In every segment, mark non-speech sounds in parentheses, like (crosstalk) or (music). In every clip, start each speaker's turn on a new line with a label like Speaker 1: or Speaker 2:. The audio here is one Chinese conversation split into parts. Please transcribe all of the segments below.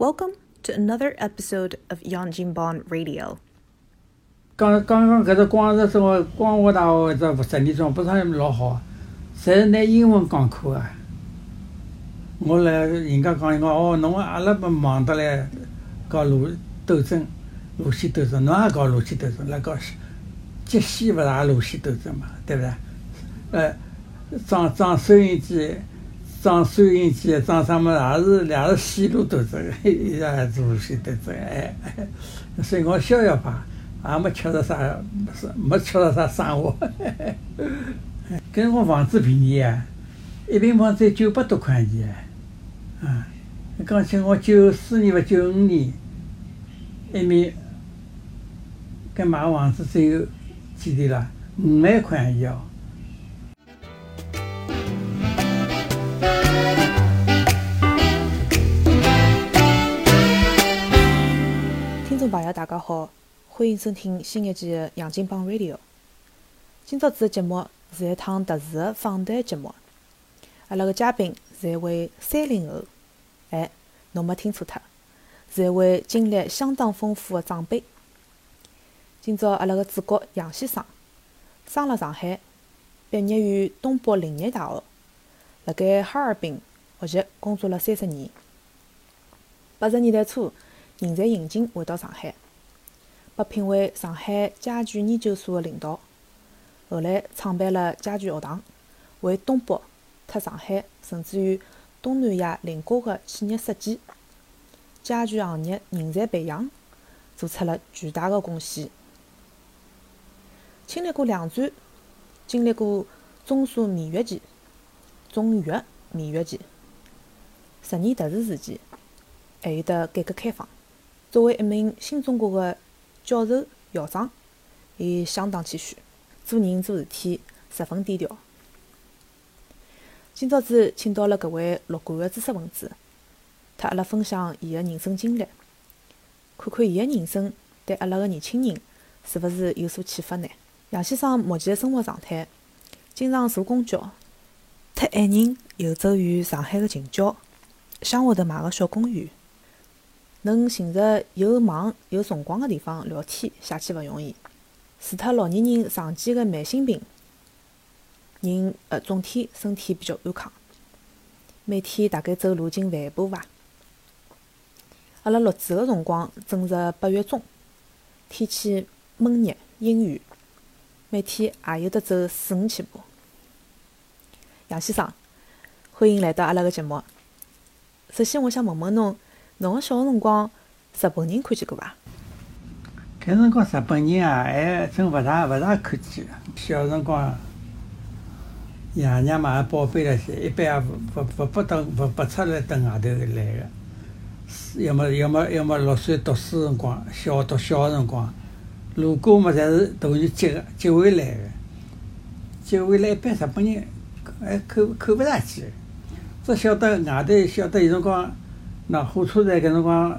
Speaker 1: Welcome to another episode of Yanjinban Radio.
Speaker 2: 刚刚刚搿只广州中学广华大学搿只实验中不是老好，侪是拿英文讲课啊。我来人家讲伊讲哦，侬阿拉不忙得来搞路斗争、路线斗争，侬也搞路线斗争，来搞接线勿是也路线斗争嘛，对勿对？呃，装装收音机。装收音机，装啥么也是也是线路斗争，(laughs) 也是做线斗争哎。所以我逍遥派也没吃着啥，没吃着啥生活。(laughs) 跟我房子便宜啊，一平方才九百多块钱啊。讲起我九四年或九五年，一面跟买房子只有几钿啦？五万块一哦。
Speaker 1: 听众朋友大家好，欢迎收听新一期的《杨金帮 Radio》。今朝子的节目是一趟特殊的访谈节目。阿拉个嘉宾是一位三零后，哎，侬没听错他，是一位经历相当丰富的长辈。今朝阿拉个主角杨先生，生辣上海，毕业于东北林业大学，辣盖哈尔滨学习工作了三十年。八十年代初。人才引进回到上海，被聘为上海家具研究所的领导。后来创办了家具学堂，为东北、特上海，甚至于东南亚邻国的企业设计、家具行业人才培养做出了巨大的贡献。经历过两战，经历过中苏蜜月期、中越蜜月期、十年特殊时期，还有得改革开放。作为一名新中国的教授、校长，伊相当谦虚，做人做事体十分低调。今朝子请到了搿位乐观的知识分子，特阿拉分享伊的人生经历，看看伊的人生对阿拉个年轻人是勿是有所启发呢？杨先生目前的生活状态，经常坐公交，特爱人游走于上海的近郊，乡下头买个小公寓。能寻着有网有辰光的地方聊天，写起勿容易。除脱老年人常见的慢性病，人呃总体身体比较安康。每天大概走路近万步伐。阿拉录制的辰光正值八月中，天气闷热阴雨，每天也有得走四五千步。杨先生，欢迎来到阿拉个节目。首先，我想问问侬。侬个小辰光，日本人看见过伐？
Speaker 2: 搿辰光日本人啊，还真勿大勿大看见。小辰光，爷娘嘛宝贝了些，一般也勿勿勿不等勿不出来等外头来个。要么要么要么六岁读书辰光，小读小辰光，路过嘛，侪是大人接个接回来个。接回来一般日本人还看看勿大见，只晓得外头晓得有辰光。那火车站搿辰光，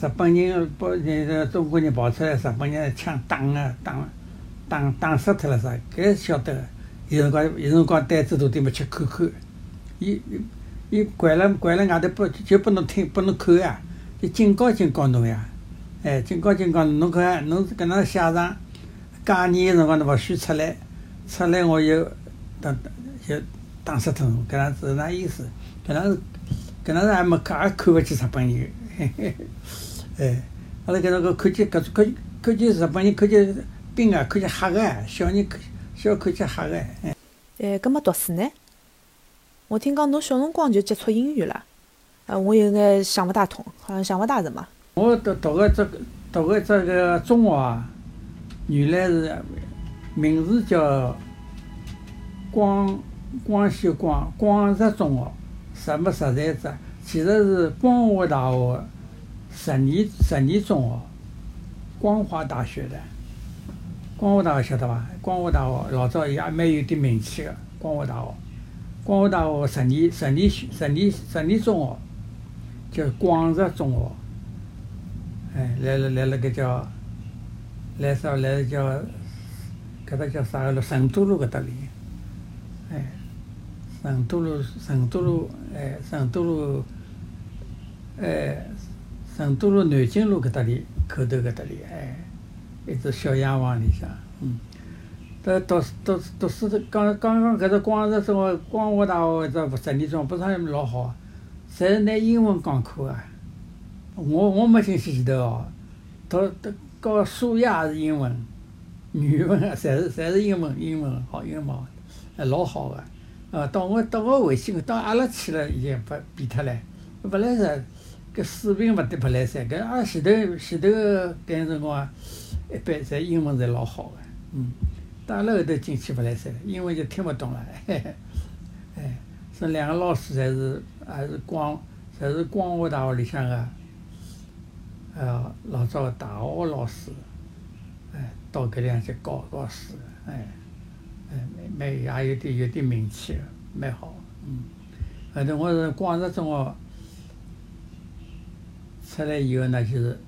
Speaker 2: 日本人把那个中国人跑出来，日本人枪打啊打，打打死脱了啥？搿晓得个。有辰光有辰光胆子大点嘛，去看看。伊伊关了关了外头不就不能听不能看呀？就警告警告侬呀！哎，警告警告侬侬看侬搿能写上，假年个辰光侬勿许出来，出来我就打就打死脱侬，搿样子那意思？搿样子。搿能还没看，也看勿起日本人，嘿嘿，哎，阿拉搿能个看见搿看看见日本人，看见兵啊，看见吓个，小人看小看见吓个。
Speaker 1: 哎，搿么读书呢？我听讲侬小辰光就接触英语了，呃，我有眼想勿大通，好像想勿大着嘛。
Speaker 2: 我读读个这个读个这个中学啊，原来是名字叫广广西广广实中学。什么实在子？其实是光华大学十年十年中学，光华大学的。光华大学晓得伐？光华大学老早也蛮有点名气的。光华大学，光华大学十年十年十年十年中学，叫广实中学。哎，来了来了，搿叫来啥来叫搿搭叫啥个路？成都路搿搭里。成都路，成都路，哎，成都路，哎，成都路南京路搿搭里口头搿搭里，哎，一只小洋房里向，嗯。呃，读读读书，刚刚刚搿只广州中学、光华大学搿只十二中，不是老好，侪是拿英文讲课啊。我我没进去前头哦，读读搞数学也是英文，语文啊，侪是侪是英文，英文好，英文好，还老好个。呃，到我到我回去，到阿拉去了已经不变脱了。本来是搿水平勿得不来噻，搿阿拉前头前头搿辰光，一般侪英文侪老好个，嗯。到了后头进去勿来三了，英文就听勿懂了。哎，这两个老师侪是还是光，侪是光华大学里向个，呃，老早个大学老师，哎，到搿里向去教教书，哎，蛮蛮也有点有点名气个，蛮好。嗯，后头我是广州中学出来以后呢，就是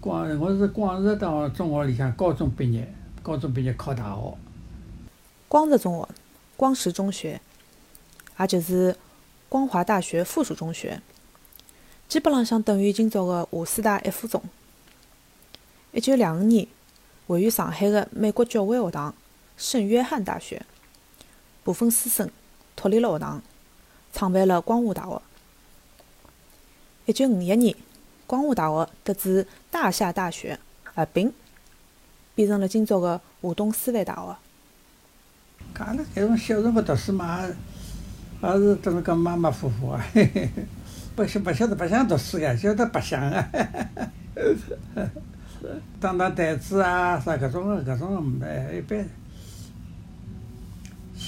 Speaker 2: 广，我是广州大中学里向高中毕业。高中毕业考大学，
Speaker 1: 光泽中学，光石中学，也就是光华大学附属中学，基本浪向等于今朝的华师大一附中。一九两五年，位于上海的美国教会学堂圣约翰大学，部分师生脱离了学堂，创办了光华大学。一九五一年，光华大学得知大夏大学合并。变成了今朝个华东师范大学。
Speaker 2: 阿拉搿种小辰光读书嘛，也是等个马马虎虎啊，(laughs) 不晓不晓得白相读书个，晓得白相啊，打打台子啊，啥搿种个搿种哎一般。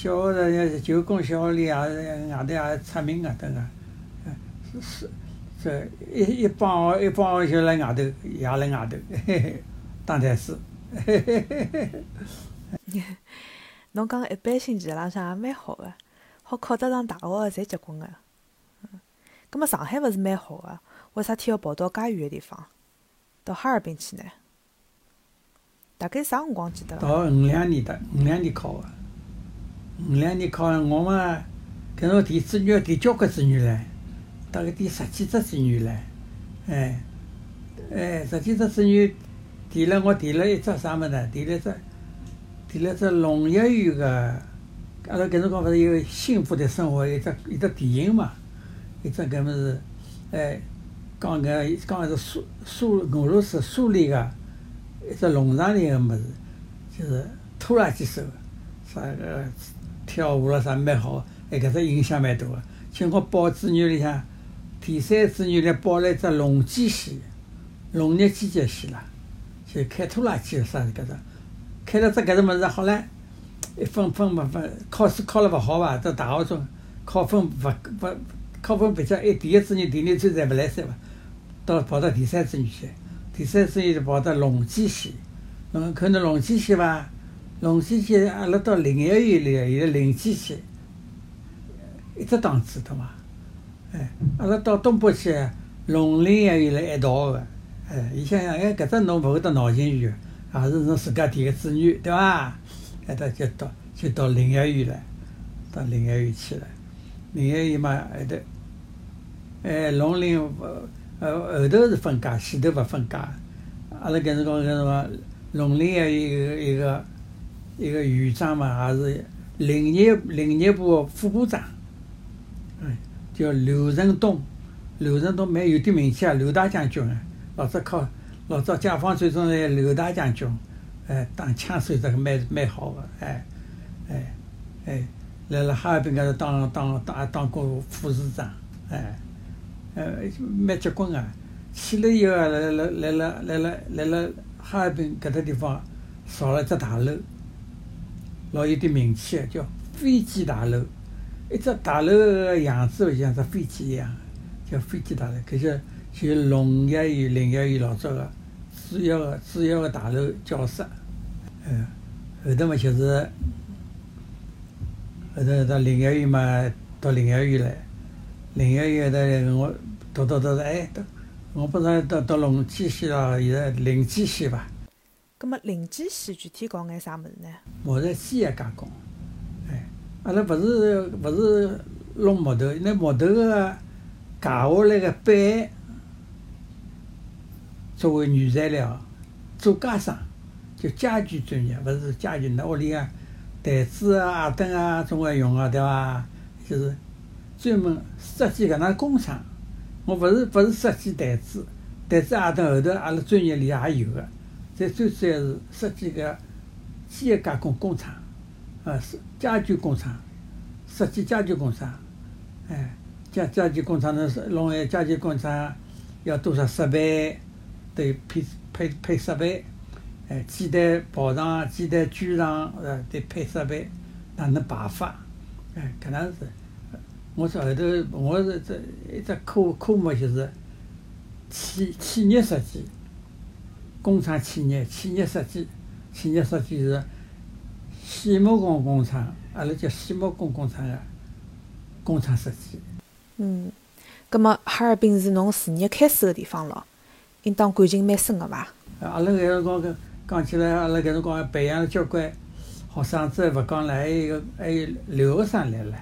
Speaker 2: 小学的九宫小学里也是外头也出名的，等个，是这一一帮一帮就辣外头，也辣外头打台师。嘿嘿嘿嘿
Speaker 1: 嘿，侬讲一般性，其实浪向也蛮好的，好考得上大学个侪结棍的。嗯，葛末上海勿是蛮好的，为啥体要跑到介远个地方，到哈尔滨去呢？大概啥辰光记得？
Speaker 2: 到五两年的，五两年考个，五两年考我嘛，搿种填志愿填交关志愿唻，大概填十几只志愿唻，哎，哎，十几只志愿。填了，我填了一只啥物事？填了一只，填了一只农业院个。阿拉搿辰光勿是有幸福的生活一只一只电影嘛？一只搿物事，哎，讲搿讲是苏苏俄罗斯苏联个一只农场里个物事，就是拖拉机手，啥个跳舞了啥蛮好，哎，搿只影响蛮大个。结果报志愿里向，第三志愿里报了一只农机系，农业机械系啦。就开拖拉机啥搿只，开了只搿只物事好唻，一分分勿分，考试考了勿好伐？到大学中考分勿勿考分比较，哎第一志愿、第二志愿侪勿来三伐？到跑到第三志愿去，第三志愿就跑到农机系，侬看侬农机系伐？农机系阿拉到林业院里有林机系，一只档次懂伐？哎，阿拉到东北去，农林也有辣一道个。哎，伊想想，哎，搿只侬勿会得闹心院，也是侬自家填个志愿，对伐？哎，他就到就到林业院了，到林业院去了。林业院嘛，后头，哎，农林呃后头是分家，前头勿分家。阿拉搿辰光搿辰光，农林还有一个一个院长嘛，也是林业林业部副部长，哎，叫刘成东。刘成东蛮有点名气啊，刘大将军啊。老早靠，老早解放军中的刘大将军，哎，当枪手这个蛮蛮好的，哎，哎，哎，来了哈尔滨搿头当当当当过副市长，哎，呃，蛮结棍啊。去了以后啊来了来了来了来了哈尔滨搿搭地方造了只大楼，老有点名气叫飞机大楼，一只大楼个样子像只飞机一样，叫飞机大楼，搿是。就农业院、林业院老早个主要个主要个大楼教室，嗯，后头嘛就是，后头到林业院嘛，到林业院来，林业院的我读读读哎，我不知道到到农机系了，现在林机系伐？
Speaker 1: 葛末林机系具体搞眼啥物事呢？
Speaker 2: 木材机械加工，哎，阿拉勿是勿是弄木头，那木头个。下来个板作为原材料做家商，就家具专业，勿是家具，㑚屋里个台子啊、矮凳啊，总归用个对伐？就是专门设计搿能工厂。我勿是勿是设计台子，台子矮凳后头阿拉专业里也有个，在最主要是设计个机械加工工厂，呃，是家具工厂，设计家具工厂，哎，家家具工厂侬弄个家具工厂要多少设备，得配配配设备，哎，几台跑场、几台锯场，呃，得配设备，哪能排法？哎，搿能是。我说后头，我是这一只科科目就是企企业设计，工厂企业企业设计，企业设计是细木工工厂，阿拉叫细木工工厂个工厂设计。
Speaker 1: 嗯，葛末哈尔滨是侬事业开始个地方咯，应当感情蛮深个伐？
Speaker 2: 阿拉搿辰光讲讲起来，阿拉搿辰光培养了交关学生子，勿讲了，还有一个还有留学生来了。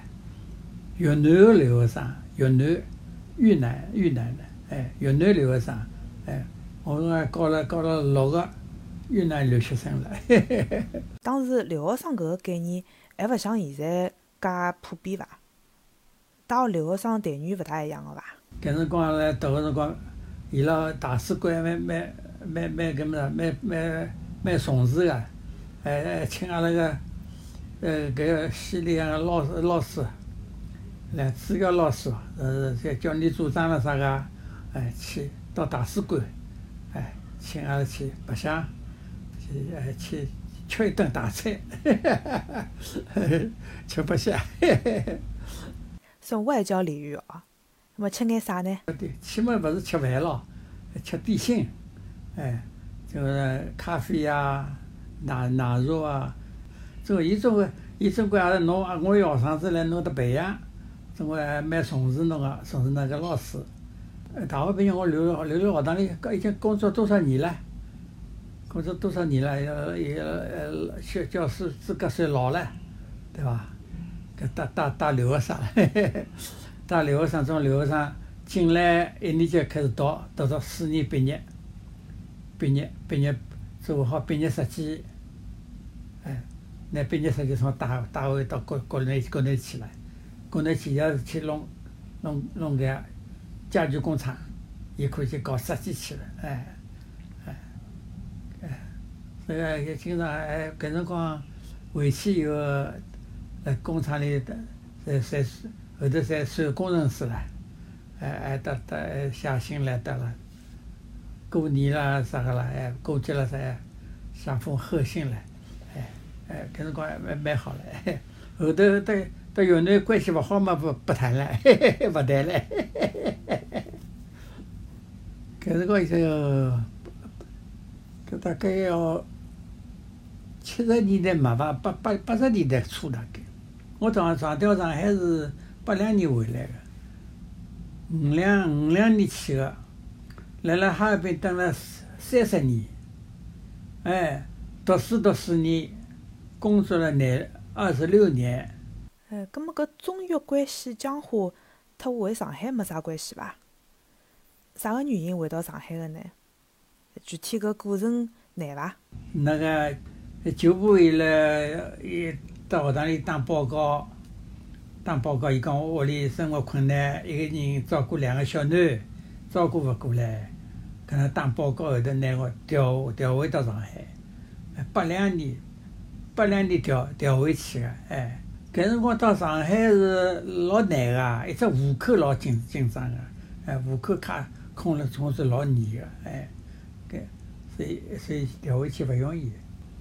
Speaker 2: 越南个留学生，越南、越南、越南的，哎，越南留学生，哎，我讲教了教了六个越南留学生了。(laughs)
Speaker 1: 当时留学生搿个概念还勿像现在介普遍伐？大学留学生待遇勿大一样个伐？
Speaker 2: 搿辰光来读个辰光，伊拉大使馆蛮蛮蛮蛮搿么蛮蛮蛮重视个，还还请阿拉个呃搿个系里向个老师老师。来主要老师，呃，叫叫你组长了啥个？哎，去到大使馆，哎，请阿拉去白相，去哎去吃一顿大餐，(laughs) 吃白相。
Speaker 1: 送外交领域哦，那么吃眼啥呢？
Speaker 2: 对，起码勿是吃饭咯，吃点心，哎，就是咖啡呀、奶奶茶啊，这个伊总归伊总归阿拉侬我学生子来侬得培养。总归还蛮重视侬个，重视那个老师。大学毕业我留了留学堂里，已经工作多少年了？工作多少年了？要要呃，教教师资格算老了，对伐？搿带带带留学生，(laughs) 带留学生从留学生进来一年级开始读，读到四年毕业，毕业毕业做好毕业设计，哎，拿毕业设计从带带回到国国内国内去了。国内主要是去弄弄弄个家具工厂，也可以去搞设计去了，哎，哎，哎，这个也经常哎，搿辰光回去以后，工厂里的在在后头在算工程师了，哎哎，得得下薪来得了，过年啦啥个啦，哎，过节了啥，下封贺信了，哎哎，搿辰光还蛮蛮好了，(laughs) 后头对。到越南关系勿好嘛，不不谈了，(laughs) 勿谈了。光已经要，搿大概要七十年代末吧，八八八十年代初大概。我上上调上海是八两年回来个，五两五两年去个，辣辣哈尔滨等了三十年，哎，读书读四年，工作了廿二十六年。
Speaker 1: 呃，葛末搿中越关系僵化，特回上海没啥关系伐？啥个原因回到上海个呢？具体搿过程难伐？
Speaker 2: 那个旧部伊拉伊到学堂里打报告，打报告，伊讲我屋里生活困难，一个人照顾两个小囡，照顾勿过来，搿能打报告后头拿我调调回到上海，八两年，八两年调调回去个，哎。搿辰光到上海是老难个，一只户口老紧紧张个，哎，户口卡空了总是老严个，哎，搿所以所以调回去勿容易。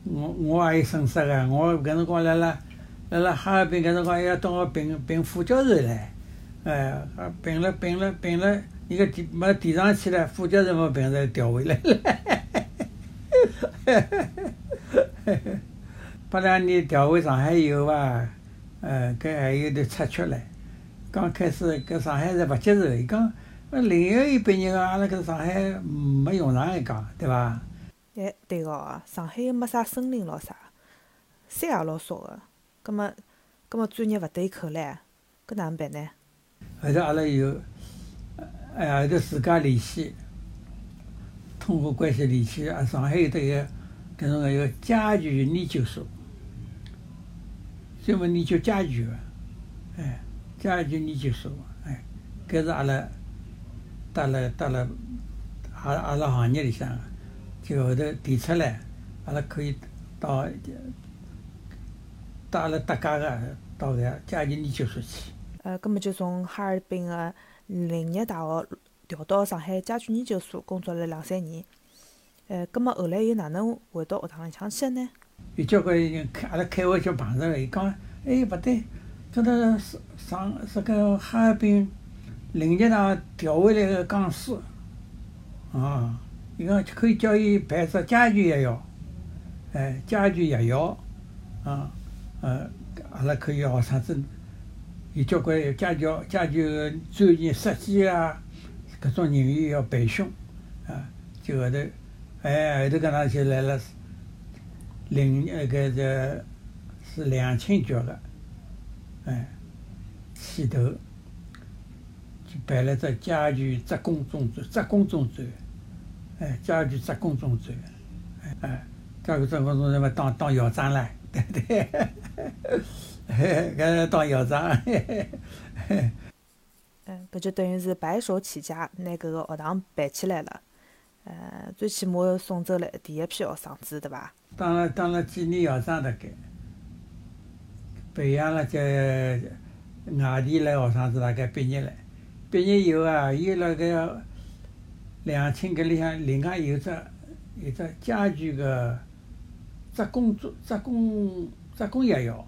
Speaker 2: 我我也有损失个，我搿辰光辣辣辣辣哈尔滨搿辰光还要到我评评副教授唻，哎，评了评了评了，一个提没提上去了，副教授没评上调回来了，(laughs) 八两年调回上海以后伐？呃，搿还有点插曲唻。刚开始搿上海人勿接受，伊讲，呃，零一毕业个，阿拉搿上海没用场，一讲，对伐？
Speaker 1: 哎，对个，哦上海又没啥森林咾啥，山也老少个，葛末，葛末专业勿对口唻，搿哪能办呢？
Speaker 2: 后头阿拉有哎，后头自家联系，通过关系联系啊，上海有得一个搿种个一个家具研究所，专门研究家具个，哎，家具研究所，哎，搿是阿拉搭了搭了阿阿拉行业里向个，就后头提出来，阿拉可以到到阿拉搭界个到搿家具研究所去。
Speaker 1: 呃，葛末就从哈尔滨个林业大学调到上海家具研究所工作了两三年。呃，葛末后来又哪能回到学堂里向去呢？
Speaker 2: 有交关人开阿拉开会就碰着了，伊讲，哎，勿对，搿搭上上搿个哈尔滨林业大学调回来个讲师，啊，伊讲可以叫伊办只家具学校，哎，家具学校，啊，呃，阿拉可以学生子有交关家具家具专业设计啊，搿种人员要培训，啊，就后头，哎，后头搿能就来了，零那个这是两清局个，哎，牵头。办了只家具职工中专，职工中专，哎，家具职工中专，哎，家具职工中专嘛，当当校长唻，(laughs) 对对。搿当校长，
Speaker 1: 嗯，搿就等于是白手起家，拿搿个学堂办起来了。呃，最起码送走了第一批学生子，对伐？
Speaker 2: 当了当了几年校长，大概培养了这外地来学生子，大概毕业了。毕业以后啊，伊辣搿两清搿里向，另外有只有只家具个职工职职工职工学校。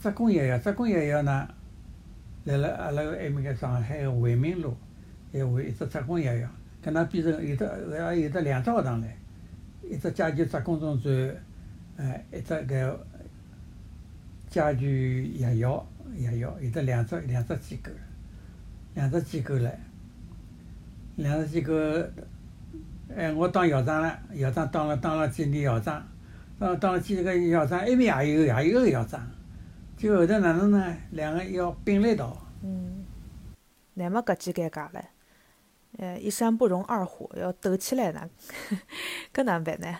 Speaker 2: 职工学校，职工学校呢，辣辣阿拉埃面个上海个惠民路，还有一只职工学校，搿能变成有得还有得两只学堂唻，一只家具职工中专，哎，一只搿家具学校学校，有得两只两只机构，两只机构来，两只机构，哎，我当校长了，校长当了当了几年校长，当当了几个校长，埃面也有也有个校长。就后头哪能呢？两个要并了一道。
Speaker 1: 嗯，那么搿几尴尬了。呃，一山不容二虎，要斗起来呢，搿哪能办呢？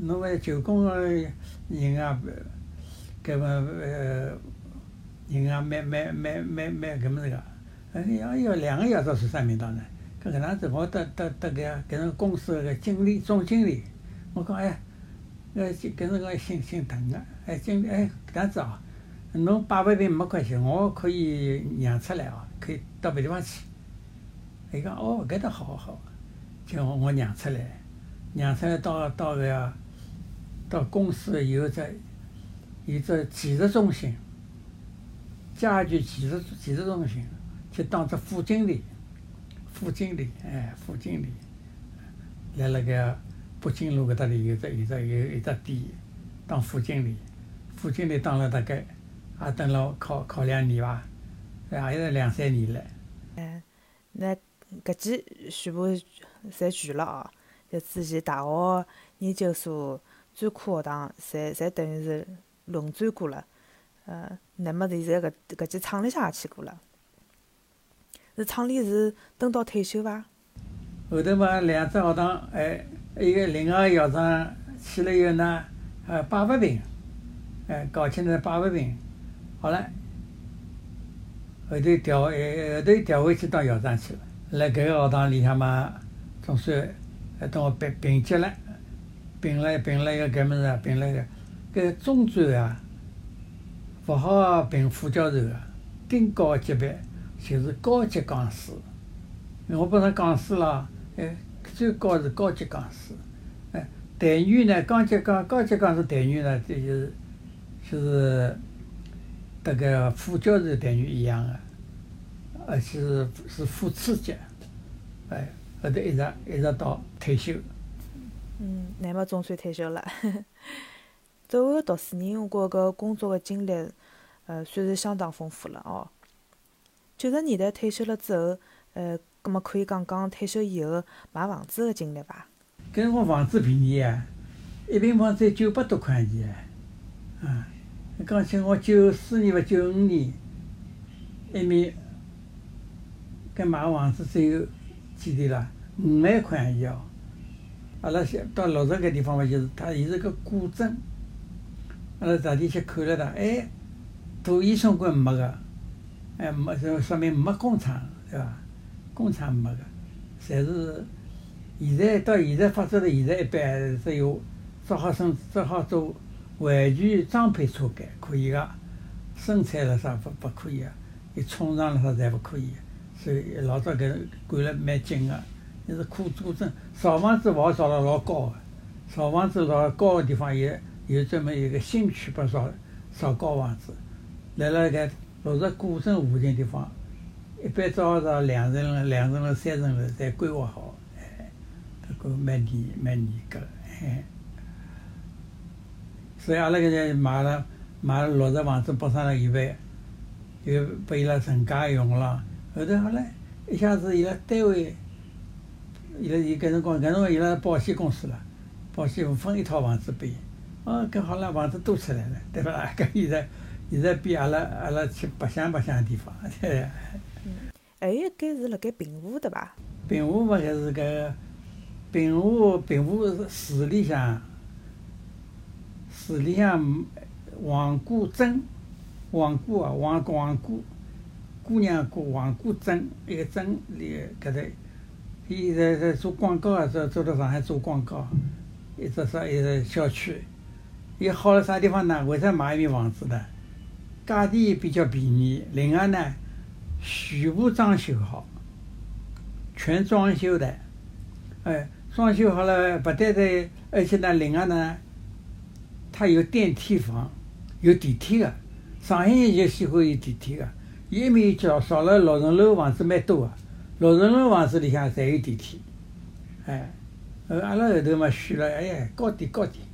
Speaker 2: 侬为就工个人啊，搿么呃，人啊，蛮蛮蛮蛮蛮搿么子个。哎呀，要两个要做是啥名堂呢？搿搿能子，我得得得搿样搿种公司个经理、总经理，我讲哎，呃，搿种个姓姓邓个，哎，经理哎，搿样子哦。侬摆勿平没关系，我可以让出来哦，可以到别地方去。伊讲哦，搿搭好好好，叫我我让出来，让出来到到个到公司有只有只技术中心，家具技术技术中心，去当只副经理，副经理哎，副经理，辣辣个北京路搿搭里有只有只有一只店，当副经理，副经理当了大概。也等了考考两年伐，也有两三年了。
Speaker 1: 哎，那搿几全部侪全了哦，就之前大学、研究所、专科学堂，侪侪等于是轮转过了。呃，那么现在搿搿几厂里向也去过了。是厂里是等到退休伐？
Speaker 2: 后头嘛，两只学堂，哎，一个另外个校长去了以后呢，呃，摆勿平，哎，搞起来摆勿平。好了，后头调，后头调回去当校长去了。辣搿个学堂里向嘛，总算还等我评评级了，评了评了一个搿么子，评了一个搿中专啊，勿好评副教授个，更高级别就是高级讲师。我本身讲师啦，哎，最高是高级讲师，哎，待遇呢，高级讲高级讲师待遇呢，就是就是。这个副教授待遇一样的，而且是是副次级，哎，后头一直一直到退休。
Speaker 1: 嗯，那么总算退休了。(laughs) 作为个读书人，我觉搿工作个经历，呃，算是相当丰富了哦。九十年代退休了之后，呃，葛末可以讲讲退休以后买房子个经历伐？
Speaker 2: 搿辰光房子便宜啊，一平方才九百多块钱，啊。讲起我九四年伐九五年，埃面，搿买房子只有几钿啦？五万块洋钿哦。阿拉想到六十个地方伐，就是它伊是个古镇。阿拉特地去看了它，哎，土地相关没个，哎，没就说明没工厂，对伐？工厂没个，侪是现在到现在发展到现在一般只有只好生只好做玩具装配车间可以个，生产了啥不不可以个，伊冲上了啥侪勿可以，所以老早搿管了蛮紧个，那是苦主镇，造房子勿好造了老高个，造房子老高个地方也。有专门一个新区拨造造高房子，辣辣搿落实古镇附近地方，一般造造两层楼、两层楼、三层楼，侪规划好，哎，搿个蛮严蛮严格，哎。所以阿拉搿在买了买了六十房子，拨上了一万，又拨伊拉成家用了。后头好唻，一下子伊拉单位，伊拉伊搿辰光搿辰光伊拉保险公司了，保险分一套房子拨伊。哦，搿好了，房子多出来了，对伐啦？(laughs) 搿现在现在比阿拉阿拉去白相白相个地方，对。(laughs)
Speaker 1: 嗯，还有一间是辣盖平湖，对伐？
Speaker 2: 平湖勿，还是搿平湖平湖市里向，市里向黄姑镇，黄姑啊，黄黄姑姑娘姑黄姑镇一个镇里搿搭，伊现在在做广告啊，做做到上海做广告，一只啥一个小区。伊好了啥地方呢？为啥买一面房子呢？价钿也比较便宜，另外呢，全部装修好，全装修的。哎，装修好了不单单，而且呢，另外呢，它有电梯房，有电梯的。上海人就喜欢有电梯的，一面叫少了六层楼房子蛮多的，六层楼房子里向侪有电梯。哎，呃，阿拉后头嘛选了，哎呀，高点高点，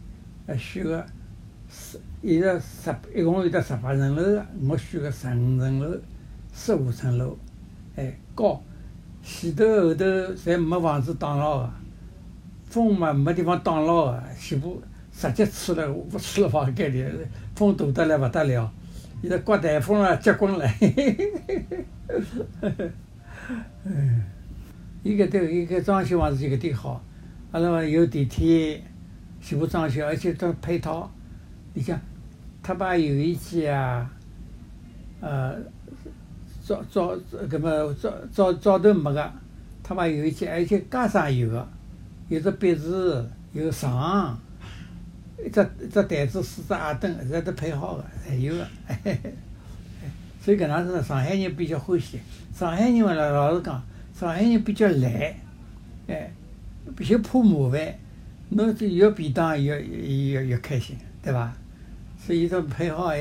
Speaker 2: 呃，选个。十，一个十，一共有得十八层楼，我选个十五层楼、十五层楼，哎，高，前头后头侪没房子挡牢个，风嘛没地方挡牢个，全部直接吹了，勿吹了房间里，风大得来勿得了，现在刮台风了，结棍了，嘿嘿嘿嘿嘿，嗯，伊搿头伊搿装修房子就搿点好，阿拉话有电梯，全部装修，而且都配套。你像，他把油烟机啊，呃，早早搿么早早早头没个，他把油烟机，而且加上有个，有只壁橱，有床，一只一只台子，四只矮凳，侪都配好个，侪有个。(laughs) 所以搿能样子上海人比较欢喜。上海人嘛，老老实讲，上海人比较懒，哎，就怕麻烦。侬这越便当越越越越开心，对伐？所以都配好还，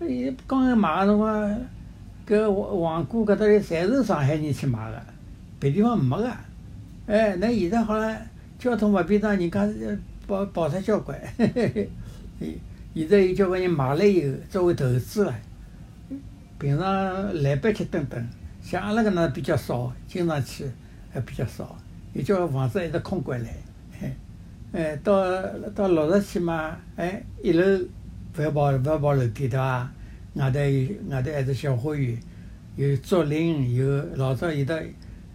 Speaker 2: 伊刚刚买个辰光，搿黄黄姑搿搭里侪是上海人去买个，别地方没个。哎，那现在好了，交通勿便当，人家跑跑出交关。(laughs) 现在有交关人买了以后作为投资了，平常来北去等等，像阿拉搿能比较少，经常去还比较少。有交关房子一直空关来，哎，到到六十去嘛，哎，一楼。不要跑，不要跑楼梯，对伐？外头有外头还是小花园，有竹林，有老早有的，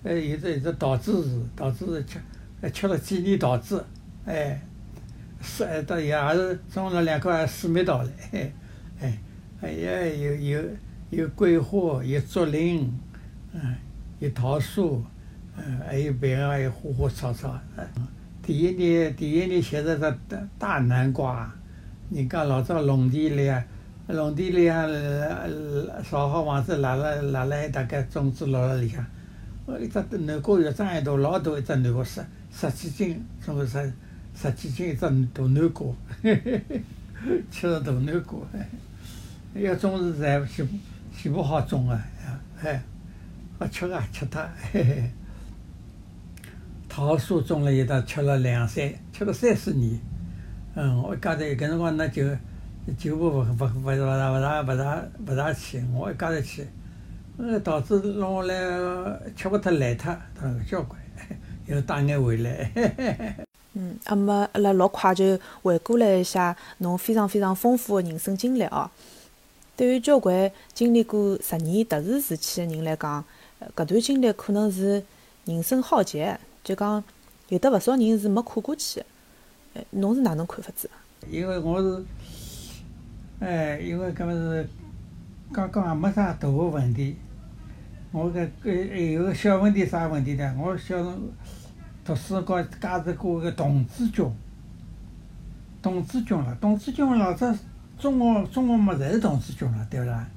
Speaker 2: 呃，有的有的桃子树，桃子树吃，还吃了几年桃子，哎，是哎，到也也是种了两棵水蜜桃嘞，哎，哎呀，有有有桂花，有竹林，嗯，有桃树，嗯，还有别个还有花花草草，嗯，第一年第一年写着个大大南瓜。人家老早农田里啊，农田里啊，造好房子，拉 (laughs) 了拉了一大概种子落了里向。哦，一只南瓜越长越大，老大一只南瓜，十十几斤，种个十十几斤一只大南瓜，嘿嘿嘿，吃个大南瓜，要种是侪全部全部好种个，哎，好吃个吃脱，嘿嘿。桃树种了一搭，吃了两三，吃了三四年。嗯，我一家头搿辰光那就就不勿勿勿勿勿大勿大勿大勿大去，我一家头去，呃，导致弄下来吃勿脱烂脱，他个交关，(laughs) 又带眼回来。
Speaker 1: 嗯，那么阿拉老快就回顾了一下侬非常非常丰富的人生经历哦。对于交关经历过十年特殊时期的人来讲，搿段经历可能是人生浩劫，就讲有的勿少人是没跨过去。哎，侬是哪能看法子？
Speaker 2: 因为我是，哎，因为搿么是刚刚也没啥大个问题。我搿搿有个小问题啥问题呢？我小辰读书高加入过个童子军，童子军了，童子军老早中学中学嘛，侪是童子军了，对勿啦？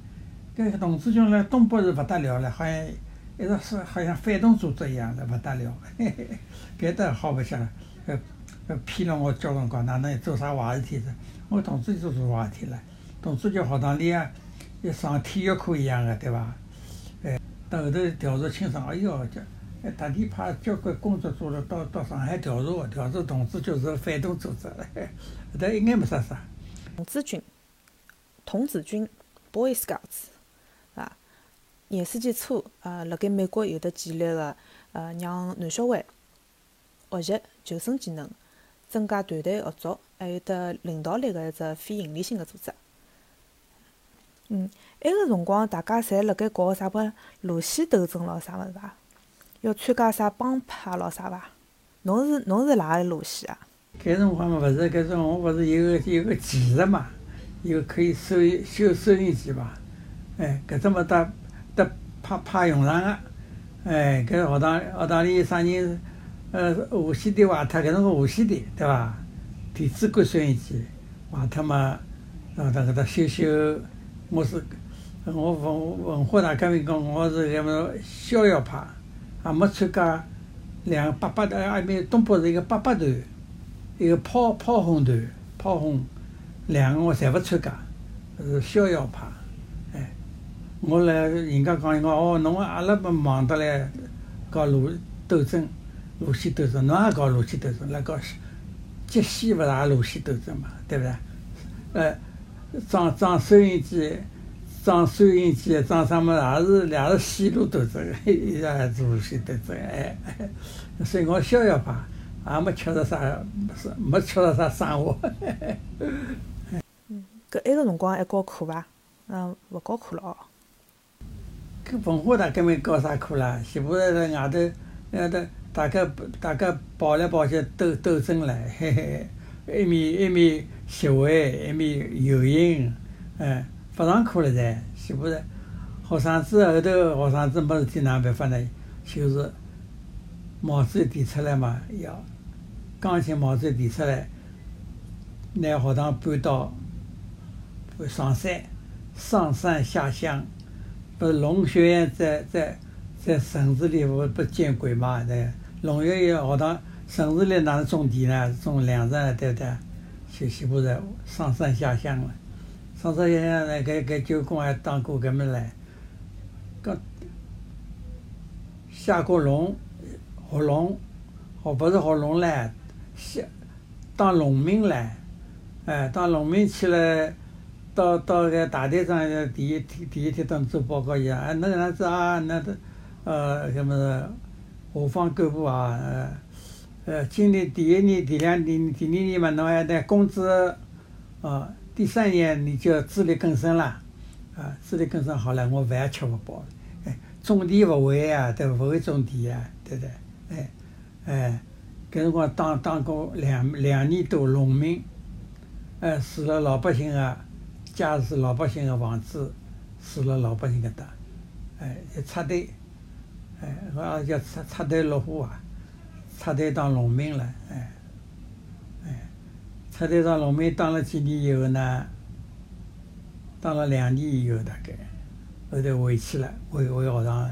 Speaker 2: 搿童子军辣东北是勿得了了，好像一直是好像反动组织一样的，勿得了，(laughs) 嘿嘿，搿搭好白相，呃呃批了我交辰光，哪能做啥坏事体子？我童子军做坏事体了，童子军学堂里啊，像上体育课一样的，对伐？哎，到后头调查清爽，哎哟，叫还特地派交关工作组了到到上海调查，调查童子军是反动组织，后头一眼没啥啥。
Speaker 1: 童子军，童子军，Boy Scouts。廿世纪初，呃，辣盖美国有得建立个，呃，让男小孩学习求生技能、增加团队合作，还有得领导力个一只非营利性个组织。嗯，埃个辰光，大家侪辣盖搞啥物路线斗争咯，啥物事伐？要参加啥帮派咯，啥伐？侬是侬是哪个路线啊？
Speaker 2: 搿辰光嘛，勿是搿种，我勿是有个有个技术嘛，有可以收修收音机嘛，哎，搿只么搭。得派派用场个，哎，搿学堂学堂里啥人，呃，无线电坏脱，搿种个无线电，对伐？电子管收音机坏脱嘛，让他搿搭修修。我是我文文化大革命讲，我是搿么逍遥派，也没参加两个八八团，埃面东北是一个八八团，一个炮炮轰团，炮轰两个我侪勿参加，是逍遥派。我来，人家讲伊讲哦，侬阿拉不忙得来搞路斗争、路线斗争，侬也搞路线斗争，来搞极西勿是路线斗争嘛，对不对？呃，装装收音机、装收音机、装啥么也是也是线路斗争，伊也做路线斗争，哎，所以我逍遥派，也没吃着啥，是没吃着啥生活。
Speaker 1: 嗯，搿埃个辰光还搞课伐？嗯，勿搞课了哦。
Speaker 2: 搿文化大革命搞啥课啦？全部在外头，外头大家大家跑来跑去斗斗争唻，嘿嘿，一面一面协会，一面游行，嗯，勿上课了噻，全部在学生子后头，学生子没事体哪办法呢？就是帽子提出来嘛，要钢琴帽子提出来，拿学堂搬到上山，上山下乡。不是农学院在在在城市里不不见鬼嘛？那，农学院学堂城市里哪能种地呢？种粮食对不对？就全部是上山下乡了。上山下乡呢，搿搿九公还当过搿么嘞？刚下过农，学农，学不是学农唻，下当农民唻，哎，当农民去了。到到个大队长第一天第一天当做报告一样，哎，那个样子啊，那的，呃，什么下放干部啊，呃，呃，今年第一年、第两年、第二年嘛，侬还得工资，啊，第三年你就自力更生了，啊，自力更生好了，我饭也吃不饱，哎，种地不会啊，对不？不会种地啊，对不对？哎，哎，搿辰光当当过两两年多农民，哎，住了老百姓啊。家是老百姓的房子，住了老百姓搿搭，哎，一插队，哎，我也叫插插队落户啊，插队当农民了，哎，哎，插队当农民当了几年以后呢，当了两年以后大概，后头回去了，回回学堂，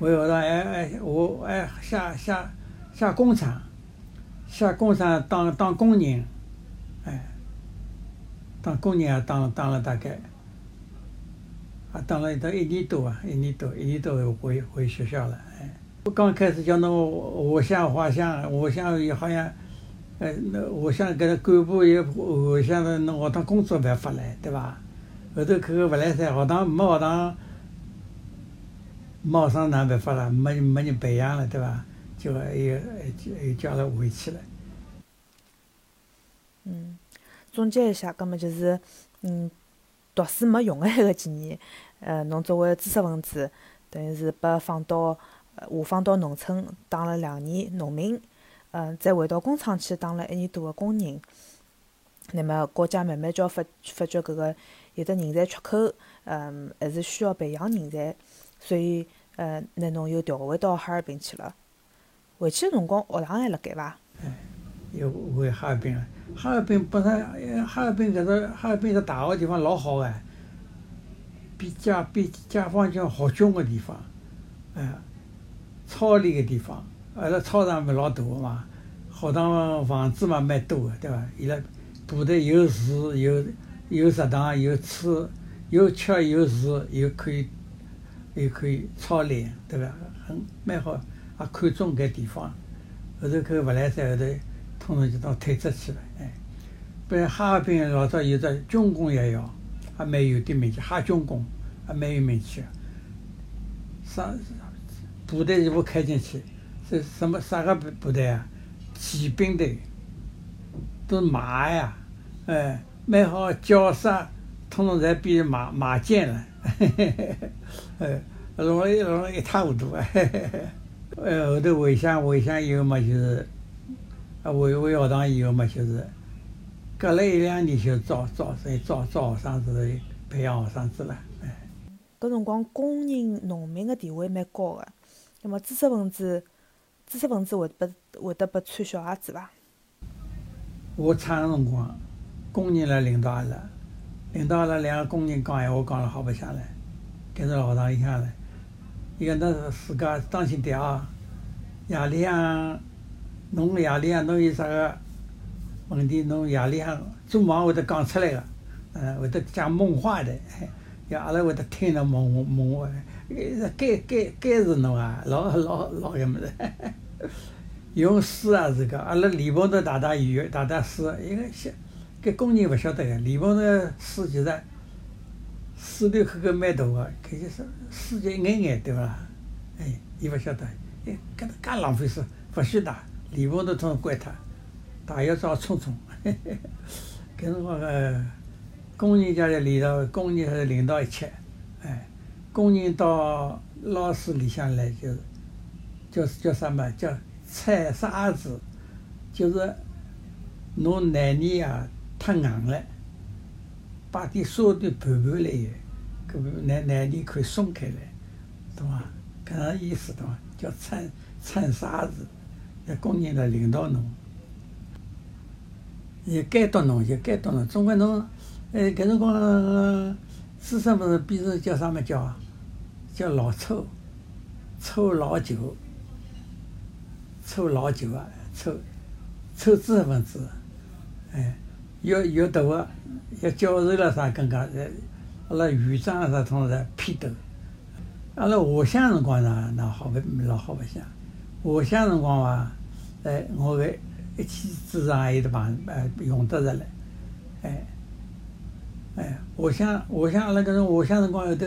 Speaker 2: 回学堂，哎哎，我哎下下下工厂，下工厂当当工人，哎。当工人也当当了大概，当了到一年多啊，一年多，一年多回回学校了。哎，我刚开始叫侬画像画像，画像也好像，哎，那画像搿个干部也画像的，侬学堂工作办法来，对伐？后头看看勿来噻，学堂没学堂，没学生哪办法了？没没人培养了，对伐？就又又叫他回去了。
Speaker 1: 嗯。总结一下，葛末就是，嗯，读书没用个埃个几年，呃，侬作为知识分子，等于是拨放到下放到农村当了两年农民，嗯，再回到工厂去当了一年多个工人。那么国家慢慢叫发发觉搿个有的人才缺口，嗯，还是需要培养人才，所以，呃，拿侬又调回到哈尔滨去了。回去个辰光，学堂还辣盖伐？
Speaker 2: 哎，又回哈尔滨了。哈尔滨本身，哈尔滨搿个哈尔滨个大学地方老好个，比解比解放军好军个地方，哎，操练个地方，阿拉操场勿老大个嘛，学堂房子嘛蛮多个，对伐？伊拉部队有住，有有食堂，有吃，有吃有住，又可以又可以操练，对伐？很蛮好，也看中搿地方。后头搿勿来三后头。通通就到退出去了，哎，本来哈尔滨老早有只军工学校，还蛮有点名气，哈军工还蛮有名气。啥部队全部开进去，是什么啥个部部队啊？骑兵队，都是马呀，哎，蛮好，叫啥，通通侪变成马马健了，嘿嘿嘿嘿，哎，弄一弄了一塌糊涂，嘿嘿嘿，哎，后头回乡回乡以后嘛，就是。啊，回回学堂以后嘛，就是隔了一两年就招招生招招学生子，培养学生子了。哎，
Speaker 1: 搿辰光工人、农民个地位蛮高个，那么知识分子，知识分子会得会得拨穿小鞋子伐？
Speaker 2: 我唱个辰光，工人来领导阿拉，领导阿拉两个工人讲闲话讲了好白相唻，跟着学堂里向唻，伊讲侬自家当心点啊，夜里向。侬夜里向侬有啥个问题？侬夜里向做梦会得讲出来个，嗯，会得讲梦话的，要阿拉会得听侬梦梦话。该该该是侬啊，老老老个么子，用书啊是个，阿拉李鹏头大大有大大书，一个晓，搿工人勿晓得个，李鹏头书其实书头壳个蛮大个，搿就是书就一眼眼对伐？哎，伊勿晓得，哎，搿介浪费书，勿许带。李鹏头通通关脱，大要找聪聪，搿辰光个工人家的领导，工人还是领导一切，哎，工人到老师里向来就是叫叫啥么？叫踩沙子，就是侬难泥啊太硬了，把点沙堆盘盘来，搿难难泥可以松开来，懂伐？搿样意思懂伐？叫铲铲沙子。要工人来领导侬，也监督侬，就监督侬。总归侬，哎，搿辰光，知识分子变成叫啥物事叫？叫老抽，抽老酒，抽老酒啊，抽，抽知识分子，哎，有有大个，要教授了啥更加，阿拉院长啥通是批斗。阿拉下乡辰光呢，那好不老好白相。下乡辰光伐？哎，我个一气之上还有得帮呃用得着嘞，哎，哎，下乡下乡阿拉搿种下乡辰光后头，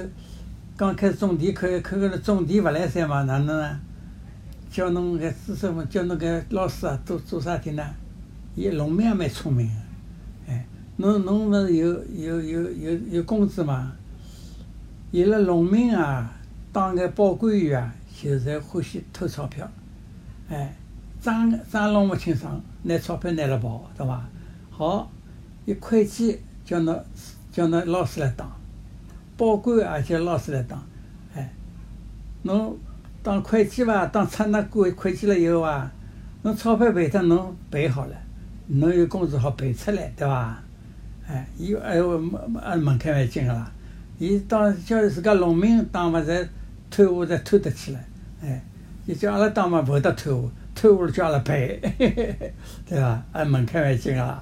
Speaker 2: 刚开始种地，可可搿种地勿来三嘛，哪能呢？叫侬搿知识分，叫侬搿老师啊，做做啥体呢？伊农民也蛮聪明个，哎，侬侬勿是有有有有有工资嘛？伊拉农民啊，当个保管员啊，就是欢喜偷钞票，哎。账账弄勿清爽，拿钞票拿了跑，对伐？好，一会计叫侬叫侬老师来当，保管也叫老师来当，哎，侬当会计伐？当出那会会计了以后啊，侬钞票赔脱，侬赔好了，侬有工资好赔出来，对伐？哎，伊哎呦门门槛蛮紧个啦，伊当叫自家农民当嘛，才偷下才偷得起来，哎，伊叫阿拉当嘛，勿会得贪污。偷屋了叫阿拉赔，(laughs) 对伐？还门槛还紧啊！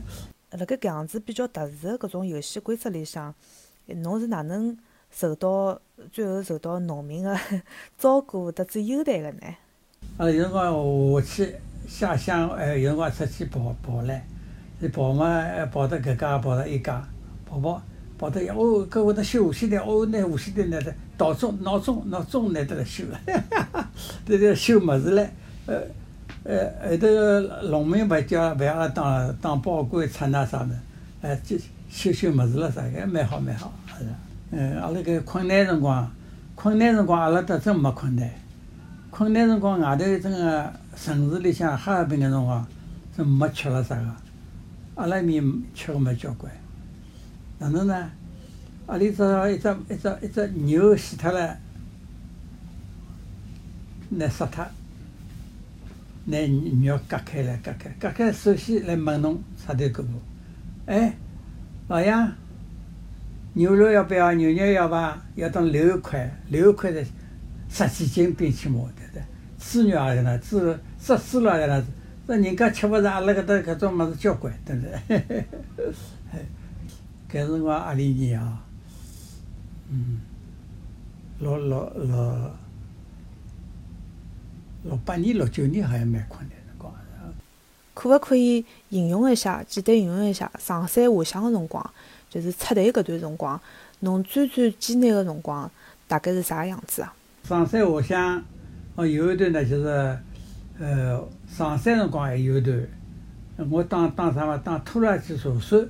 Speaker 2: (laughs)
Speaker 1: 辣盖搿样子比较特殊个搿种游戏规则里向，侬是哪能受到最后受到农民个 (laughs) 照顾得最优待个呢？
Speaker 2: 啊，有辰光下去下乡，哎，有辰光出去跑跑唻，你跑嘛，跑到搿家，跑到一家，跑跑跑到哦，搿会得修无线电，哦，拿无线电拿得闹钟闹钟闹钟拿得来修了，这个修物事唻。呃，呃，后头农民勿叫勿要当当保官出那啥么，哎，就修修物事了啥个，蛮好蛮好，是。嗯，阿拉搿困难辰光，困难辰光阿拉搭真没困难，困难辰光外头真个城市里向哈尔滨个辰光真没吃了啥个，阿拉面吃个蛮交关。哪能呢？阿里只一只一只一只牛死脱了，拿杀脱，拿肉割开来，割开，割开，首先来问侬啥头胳膊，哎，老杨，牛肉要不要？牛肉要伐？要当六块，六块的十几斤冰起毛，对不对？猪肉也搿能，猪肉杀猪肉也搿能，那人家吃勿着，阿拉搿搭搿种物事交关，对不对？搿辰光阿里年啊，嗯，六六六六八年、六九年好像蛮困难辰光。
Speaker 1: 可勿可以形容一下，简单形容一下上山下乡个辰光，就是出队搿段辰光，侬最最艰难个辰光大概是啥样子啊？
Speaker 2: 上山下乡，哦，有一段呢，就是呃，上山辰光还有一段，我当当啥嘛？当拖拉机助手。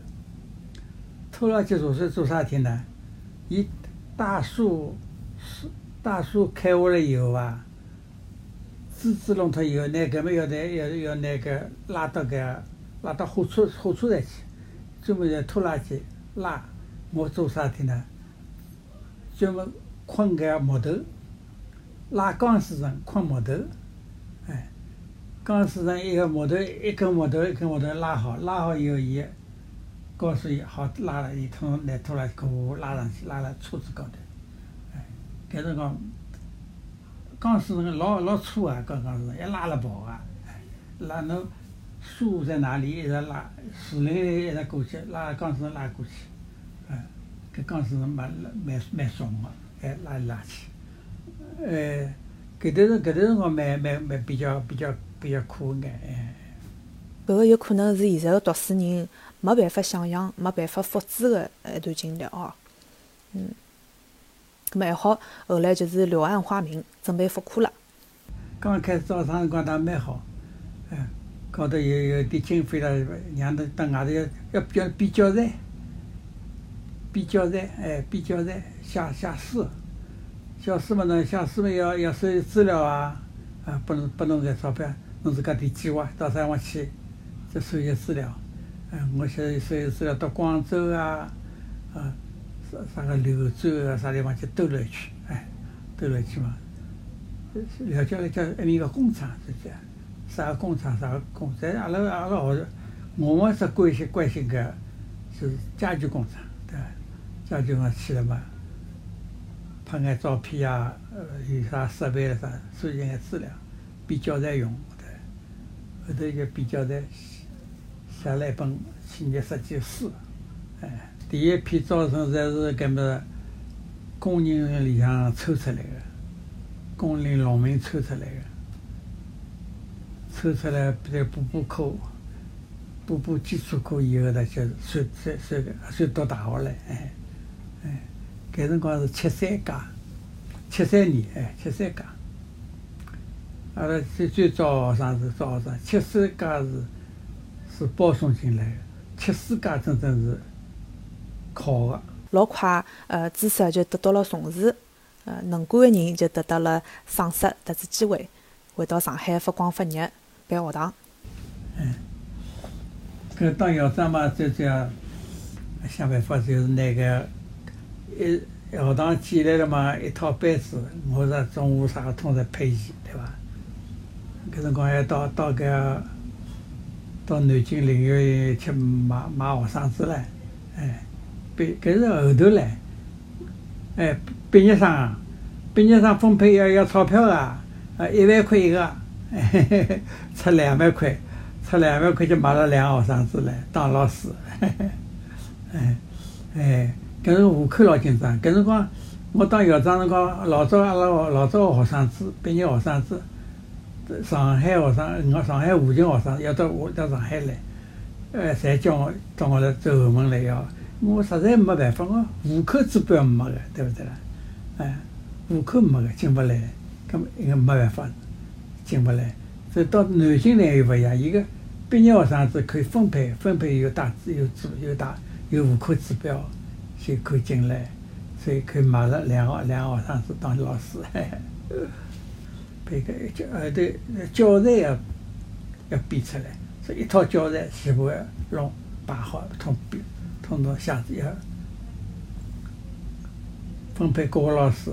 Speaker 2: 拖拉机助手做啥体呢？伊大树大树砍下来以后啊，枝枝弄脱以后，拿搿么要拿要要拿搿拉到搿拉到火车火车站去，专门用拖拉机拉。我做啥体呢？专门捆搿木头，拉钢丝绳捆木头，哎，钢丝绳一个木头一根木头一根木头拉好，拉好以后伊。告诉伊好拉了，伊拖拿拖拉机鼓拉上去，拉了车子高头。哎，搿辰光钢丝绳老老粗啊，钢钢丝绳一拉了跑啊！拉侬树在哪里，一直拉，树林里一直过去，拉钢丝绳拉过去。哎，搿钢丝绳蛮蛮蛮重个，还拉来拉去。哎，搿段是搿段辰光蛮蛮蛮比较比较比较苦眼。哎，
Speaker 1: 搿个有可能是现在个读书人。没办法想象，没办法复制个一段经历哦。嗯，咁么还好，后来就是柳暗花明，准备复课了。
Speaker 2: 刚开始招生辰光倒蛮好，哎，高头有有点经费了，让他到外头要要比比教材，比教材，哎，比教材，写写书，写书嘛，侬写书嘛要要收集资料啊，啊，不能不能赚钞票，侬自家点计划到啥地方去，再收集资料。哎，我现在所以是要到广州啊，啊，啥啥个柳州啊，啥地方去兜了一圈，哎，兜了一圈嘛，了解了解埃面个工厂是这样，啥个工厂啥个工，在阿拉阿拉学校，我们是关心关心个是家具工厂，对伐？家具工厂去了嘛，拍眼照片啊，呃，有啥设备了啥，收集眼资料，比教材用，对，后头就比教材。写了一本企业设计书，哎，第一批招生侪是搿么工人里向抽出来的，工人农民抽出来的，抽出来再补补课，补补基础课以后呢，就算算算个算读大学了，哎，哎，搿辰光是七三届，七三年，哎，七三届，阿拉最最早学生是早学生，七三届是。是保送进来的，七四届真正是考个。
Speaker 1: 老快，呃，知识就得到了重视，呃，能干的人就得到了赏识，特子机会，回到上海发光发热办学堂。
Speaker 2: 嗯，搿当校长嘛，就叫想办法，就是拿个一学堂建来了嘛，一套班子，我是中午啥个统一配齐，对伐？搿辰光还到到搿。到南京领域去买买学生子唻，哎，毕搿是后头唻，哎，毕业生，毕业生分配要要钞票个，啊，一万块一个，哎 (laughs) 出两万块，出两万块就买了两个学生子唻，当老师，(laughs) 哎，哎，搿是户口老紧张，搿辰光我当校长辰光，老早阿拉老早个学生子，毕业学生子。上海学生，我上海附近学生要到我到上海来，呃，侪叫我到我来走后门来要，我实在没办法，我户口指标没个，对不对啦？哎，户口没个进不来，搿么应该没办法进不来。所以到南京来又勿一样，伊个毕业学生子可以分配，分配有大有指有大有户口指标就可以进来，所以可以买了两个两个学生子当老师。(laughs) 别个教呃对教材要要编出来，所以一套教材全部要弄摆好，统编统统下子要分配各个老师，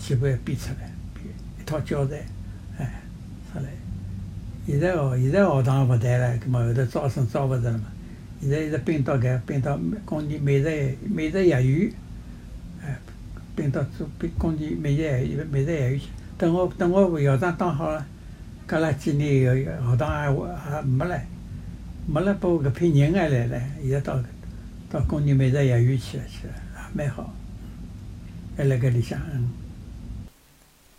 Speaker 2: 全部要编出来，编一套教材，哎，出来。现在学现在学堂勿谈了，搿么后头招生招勿着了嘛。现在一直并到搿并到工地美术美术学院，哎，并到做并工地美职业美术学院去。等我等我校长当好了，隔了几年以后，学堂也还没了，没了，把搿批人还来了，现在到到工地美职业院去了去了，也蛮好，还辣搿里向。嗯。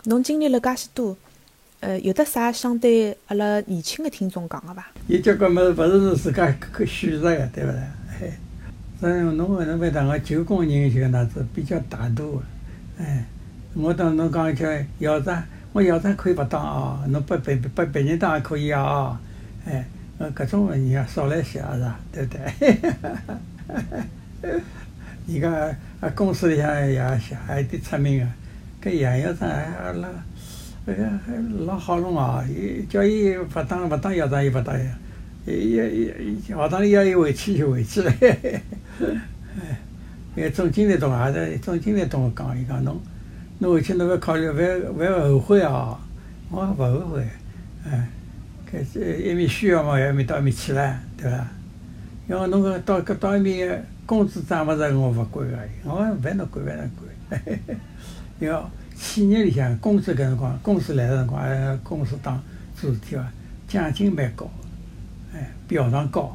Speaker 1: 侬经历了介许多。呃，有得啥想对阿拉年轻的听众讲个伐？
Speaker 2: 有交关物事勿是侬自家可选择个，对勿啦？哎，所以侬搿能会当个旧工人就那子比较大度个，哎，我当侬讲叫校长，我校长可以勿当哦，侬拨别拨别人当也可以啊，哎，呃，搿种人要少来些是伐？对不对？(laughs) (laughs) 伊讲啊，公司里向也也还得出名个，搿杨校长还拉。哎呀，老好弄啊！伊叫伊勿当勿当校长，伊勿当呀。伊伊伊学堂里要伊回去就回去了。(laughs) 哎，个总经理同也是总经理同我讲，伊讲侬侬回去侬要考虑，勿要勿后悔哦。我勿后悔。哎，搿是一面需要嘛，一面到一面去了，对伐？因为侬个到搿到一面工资涨勿着，我勿管个，我勿要侬管，勿要侬管。要。企业里向工资搿辰光，公司来个辰光，公司当做事体伐，奖金蛮高，哎，比学堂高，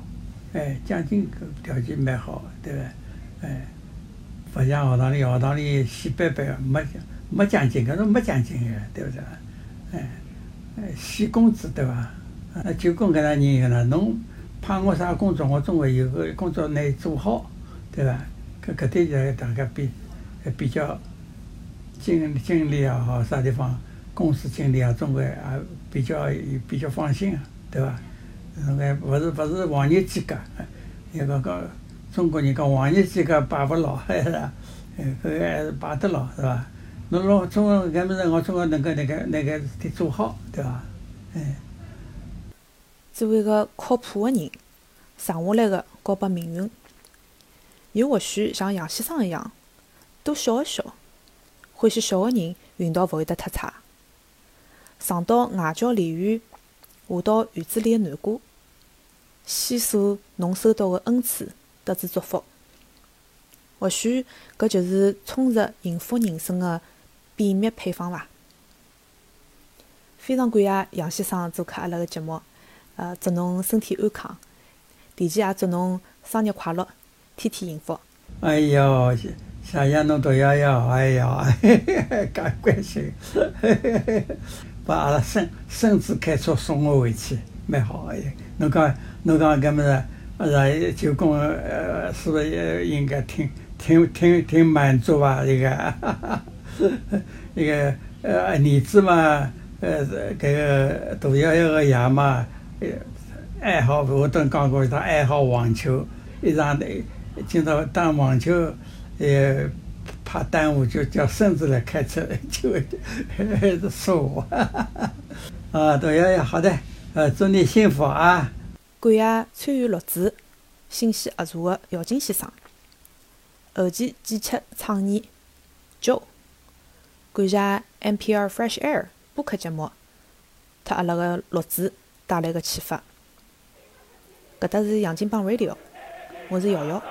Speaker 2: 哎，奖金搿条件蛮好，对伐？哎，勿像学堂里，学堂里死板板个，没没奖金，搿种没奖金个，对勿对？哎，哎，死工资对伐？啊，就讲搿能人个呢，侬派我啥工作，我总归有个工作拿做好，对伐？搿搿点就大家比比较。经经理也好，啥地方公司经理啊，总归也比较比较放心，对伐？那个勿是勿是黄日之家，一个个中国人讲黄日之家摆勿牢，还 (laughs) 是吧？搿个还是摆得牢，是伐？侬老中国搿物事，我总归能够那个那个事体做好，对伐？哎。
Speaker 1: 作为个靠谱个人，剩下来个交拨命运。又或许像杨先生一样，多笑一笑。欢喜笑个人，运道勿会得太差。上到外教梨园，下到院子里个南瓜，细数侬收到个恩赐，得知祝福。或许搿就是充实幸福人生个秘密配方伐？非常感谢杨先生做客阿拉个节目，呃，祝侬身体安康，提前也祝侬生日快乐，天天幸福。
Speaker 2: 哎哟！谢谢侬杜爷爷，哎呀，介关心，(laughs) 把阿拉孙孙子开车送我回去，蛮好个。侬讲侬讲搿么子，呃，舅公呃，是勿是应该挺挺挺挺满足伐？这个，(laughs) 一个呃，儿子嘛，呃，搿个杜爷爷个爷嘛，爱好我都讲过，他爱好网球，一场的今朝打网球。也怕耽误，就叫孙子来开车，就是说我。啊，杜爷爷，好的，呃，祝你幸福啊！
Speaker 1: 感谢参与录制、信息合作的姚金先生，后期剪辑创意 Joe，感谢 NPR Fresh Air 播客节目，特阿拉个录制带来个启发。搿搭是杨金帮 Radio，我是瑶瑶，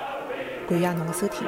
Speaker 1: 感谢侬个收听。